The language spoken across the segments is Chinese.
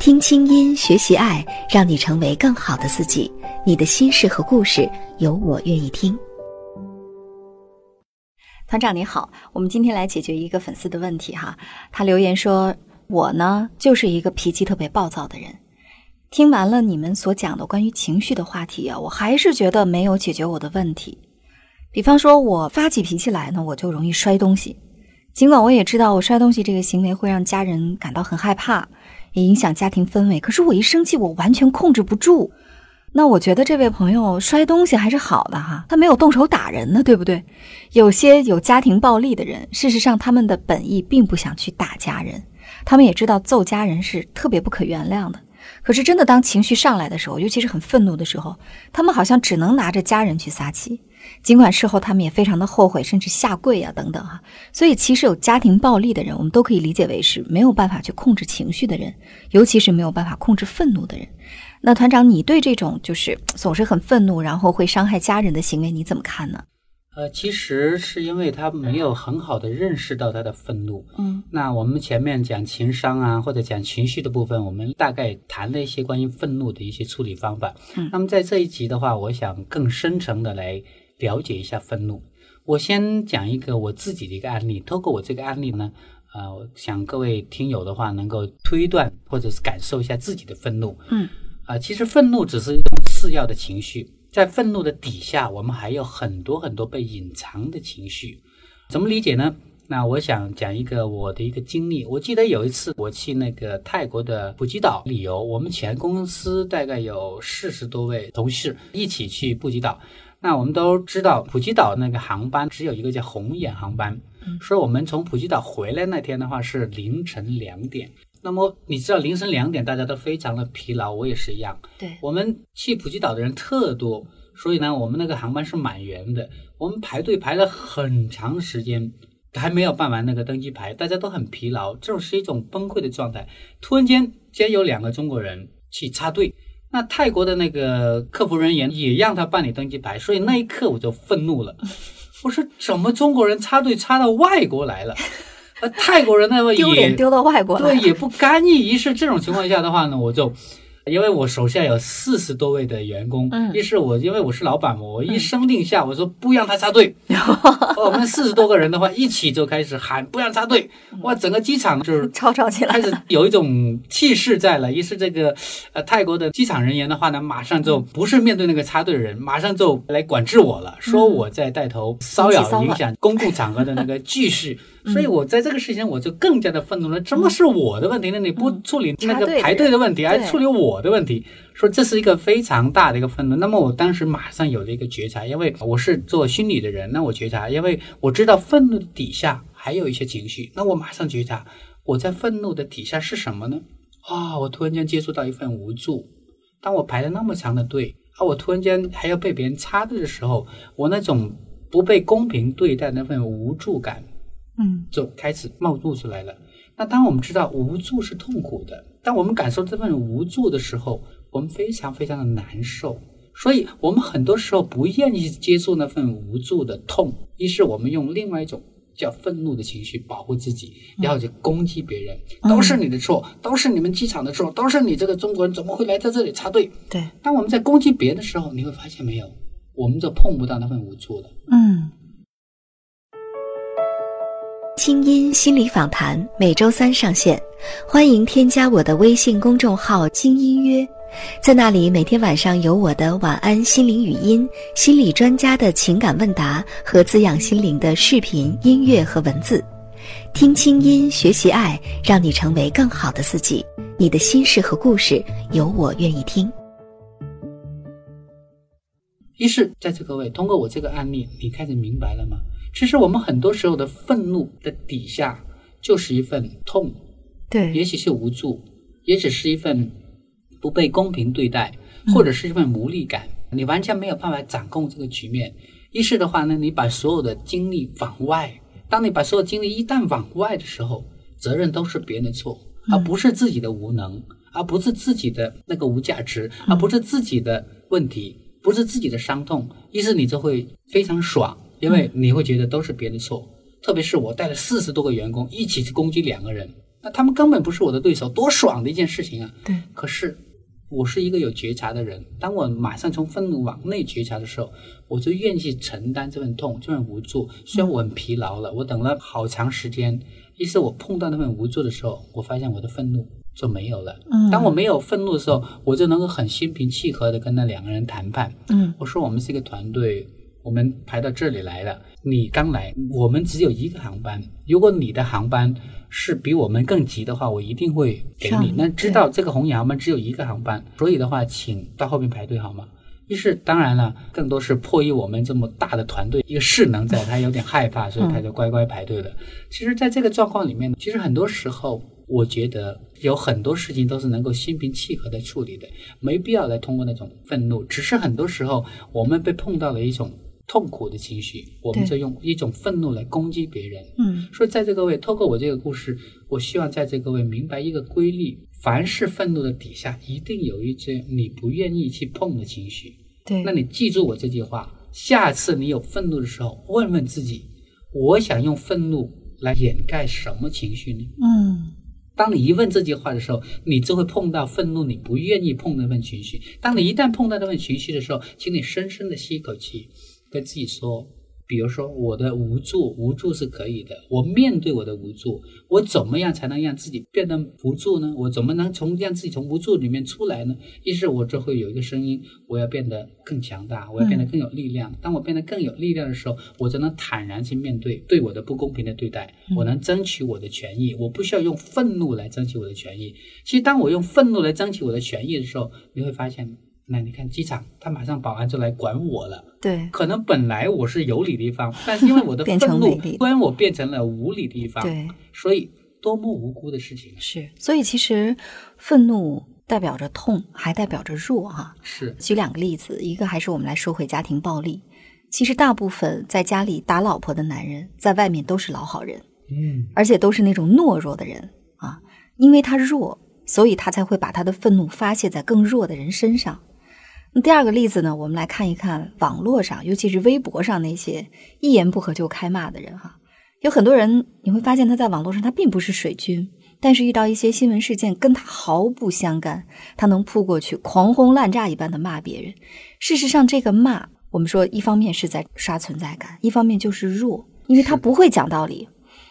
听清音，学习爱，让你成为更好的自己。你的心事和故事，有我愿意听。团长你好，我们今天来解决一个粉丝的问题哈。他留言说：“我呢，就是一个脾气特别暴躁的人。听完了你们所讲的关于情绪的话题啊，我还是觉得没有解决我的问题。比方说，我发起脾气来呢，我就容易摔东西。尽管我也知道我摔东西这个行为会让家人感到很害怕。”也影响家庭氛围。可是我一生气，我完全控制不住。那我觉得这位朋友摔东西还是好的哈，他没有动手打人呢，对不对？有些有家庭暴力的人，事实上他们的本意并不想去打家人，他们也知道揍家人是特别不可原谅的。可是真的当情绪上来的时候，尤其是很愤怒的时候，他们好像只能拿着家人去撒气。尽管事后他们也非常的后悔，甚至下跪啊等等哈，所以其实有家庭暴力的人，我们都可以理解为是没有办法去控制情绪的人，尤其是没有办法控制愤怒的人。那团长，你对这种就是总是很愤怒，然后会伤害家人的行为，你怎么看呢？呃，其实是因为他没有很好的认识到他的愤怒。嗯，那我们前面讲情商啊，或者讲情绪的部分，我们大概谈了一些关于愤怒的一些处理方法。嗯，那么在这一集的话，我想更深层的来。了解一下愤怒，我先讲一个我自己的一个案例。透过我这个案例呢，呃，想各位听友的话能够推断或者是感受一下自己的愤怒。嗯，啊，其实愤怒只是一种次要的情绪，在愤怒的底下，我们还有很多很多被隐藏的情绪。怎么理解呢？那我想讲一个我的一个经历。我记得有一次我去那个泰国的普吉岛旅游，我们全公司大概有四十多位同事一起去普吉岛。那我们都知道，普吉岛那个航班只有一个叫红眼航班，所以我们从普吉岛回来那天的话是凌晨两点。那么你知道凌晨两点大家都非常的疲劳，我也是一样。对，我们去普吉岛的人特多，所以呢，我们那个航班是满员的。我们排队排了很长时间，还没有办完那个登机牌，大家都很疲劳，这种是一种崩溃的状态。突然间，竟然有两个中国人去插队。那泰国的那个客服人员也让他办理登机牌，所以那一刻我就愤怒了。我说怎么中国人插队插到外国来了？呃，泰国人那么丢脸丢到外国对，也不干预。于是这种情况下的话呢，我就。因为我手下有四十多位的员工，一是我因为我是老板嘛，我一声令下，我说不让他插队。我们四十多个人的话，一起就开始喊不让插队。哇，整个机场就是吵吵起来，开始有一种气势在了。于是这个呃泰国的机场人员的话呢，马上就不是面对那个插队的人，马上就来管制我了，说我在带头骚扰影响公共场合的那个秩序。所以我在这个事情我就更加的愤怒了，怎么是我的问题呢？你不处理那个排队的问题，还处理我的问题，说这是一个非常大的一个愤怒。那么我当时马上有了一个觉察，因为我是做心理的人，那我觉察，因为我知道愤怒的底下还有一些情绪，那我马上觉察我在愤怒的底下是什么呢？啊，我突然间接触到一份无助。当我排了那么长的队，啊，我突然间还要被别人插队的时候，我那种不被公平对待那份无助感。嗯，就开始冒露出来了。那当我们知道无助是痛苦的，当我们感受这份无助的时候，我们非常非常的难受。所以，我们很多时候不愿意接受那份无助的痛，于是我们用另外一种叫愤怒的情绪保护自己，然后去攻击别人，都是你的错，都是你们机场的错，都是你这个中国人怎么会来在这里插队？对。当我们在攻击别人的时候，你会发现没有，我们就碰不到那份无助了。嗯。清音心理访谈每周三上线，欢迎添加我的微信公众号“精音约”，在那里每天晚上有我的晚安心灵语音、心理专家的情感问答和滋养心灵的视频、音乐和文字。听清音，学习爱，让你成为更好的自己。你的心事和故事，有我愿意听。一是在座各位，通过我这个案例，你开始明白了吗？其实我们很多时候的愤怒的底下，就是一份痛，对，也许是无助，也只是一份不被公平对待。或者是一份无力感，你完全没有办法掌控这个局面。于是的话呢，你把所有的精力往外，当你把所有精力一旦往外的时候，责任都是别人的错，而不是自己的无能，而不是自己的那个无价值，而不是自己的问题，不是自己的伤痛。于是你就会非常爽，因为你会觉得都是别人的错。特别是我带了四十多个员工一起去攻击两个人，那他们根本不是我的对手，多爽的一件事情啊！对。可是我是一个有觉察的人，当我马上从愤怒往内觉察的时候，我就愿意去承担这份痛、这份无助。虽然我很疲劳了，我等了好长时间，于是我碰到那份无助的时候，我发现我的愤怒就没有了。嗯。当我没有愤怒的时候，我就能够很心平气和的跟那两个人谈判。嗯。我说我们是一个团队。我们排到这里来了，你刚来，我们只有一个航班。如果你的航班是比我们更急的话，我一定会给你。那知道这个红眼航班只有一个航班，所以的话，请到后面排队好吗？一是，当然了，更多是迫于我们这么大的团队一个势能在，他有点害怕，所以他就乖乖排队了。其实，在这个状况里面，其实很多时候，我觉得有很多事情都是能够心平气和的处理的，没必要来通过那种愤怒。只是很多时候，我们被碰到了一种。痛苦的情绪，我们就用一种愤怒来攻击别人。嗯，所以在这各位，透过我这个故事，我希望在这各位明白一个规律：凡是愤怒的底下，一定有一只你不愿意去碰的情绪。对，那你记住我这句话，下次你有愤怒的时候，问问自己：我想用愤怒来掩盖什么情绪呢？嗯，当你一问这句话的时候，你就会碰到愤怒你不愿意碰那份情绪。当你一旦碰到那份情绪的时候，请你深深的吸一口气。跟自己说，比如说我的无助，无助是可以的。我面对我的无助，我怎么样才能让自己变得无助呢？我怎么能从让自己从无助里面出来呢？于是我就会有一个声音，我要变得更强大，我要变得更有力量。当我变得更有力量的时候，我才能坦然去面对对我的不公平的对待，我能争取我的权益。我不需要用愤怒来争取我的权益。其实，当我用愤怒来争取我的权益的时候，你会发现。那你看机场，他马上保安就来管我了。对，可能本来我是有理的一方，但是因为我的愤怒，突然我变成了无理的一方。对，所以多么无辜的事情。是，所以其实愤怒代表着痛，还代表着弱哈。是。举两个例子，一个还是我们来说回家庭暴力。其实大部分在家里打老婆的男人，在外面都是老好人。嗯。而且都是那种懦弱的人啊，因为他弱，所以他才会把他的愤怒发泄在更弱的人身上。那第二个例子呢？我们来看一看网络上，尤其是微博上那些一言不合就开骂的人哈。有很多人你会发现他在网络上他并不是水军，但是遇到一些新闻事件跟他毫不相干，他能扑过去狂轰滥炸一般的骂别人。事实上，这个骂我们说一方面是在刷存在感，一方面就是弱，因为他不会讲道理。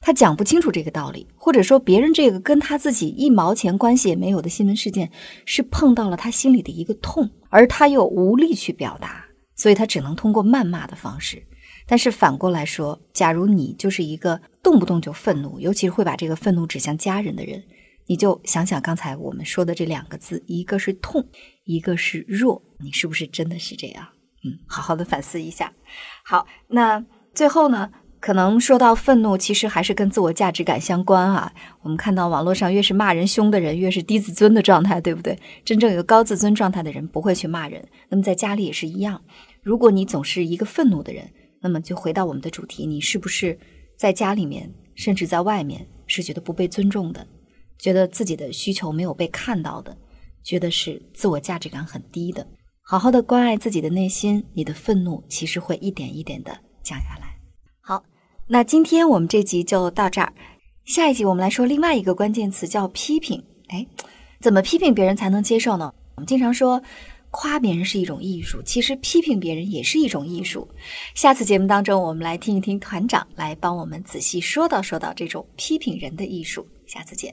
他讲不清楚这个道理，或者说别人这个跟他自己一毛钱关系也没有的新闻事件，是碰到了他心里的一个痛，而他又无力去表达，所以他只能通过谩骂的方式。但是反过来说，假如你就是一个动不动就愤怒，尤其是会把这个愤怒指向家人的人，你就想想刚才我们说的这两个字，一个是痛，一个是弱，你是不是真的是这样？嗯，好好的反思一下。好，那最后呢？可能说到愤怒，其实还是跟自我价值感相关啊。我们看到网络上越是骂人凶的人，越是低自尊的状态，对不对？真正有高自尊状态的人不会去骂人。那么在家里也是一样，如果你总是一个愤怒的人，那么就回到我们的主题，你是不是在家里面，甚至在外面是觉得不被尊重的，觉得自己的需求没有被看到的，觉得是自我价值感很低的？好好的关爱自己的内心，你的愤怒其实会一点一点的降下来。好那今天我们这集就到这儿，下一集我们来说另外一个关键词叫批评。哎，怎么批评别人才能接受呢？我们经常说夸别人是一种艺术，其实批评别人也是一种艺术。下次节目当中，我们来听一听团长来帮我们仔细说道说道这种批评人的艺术。下次见。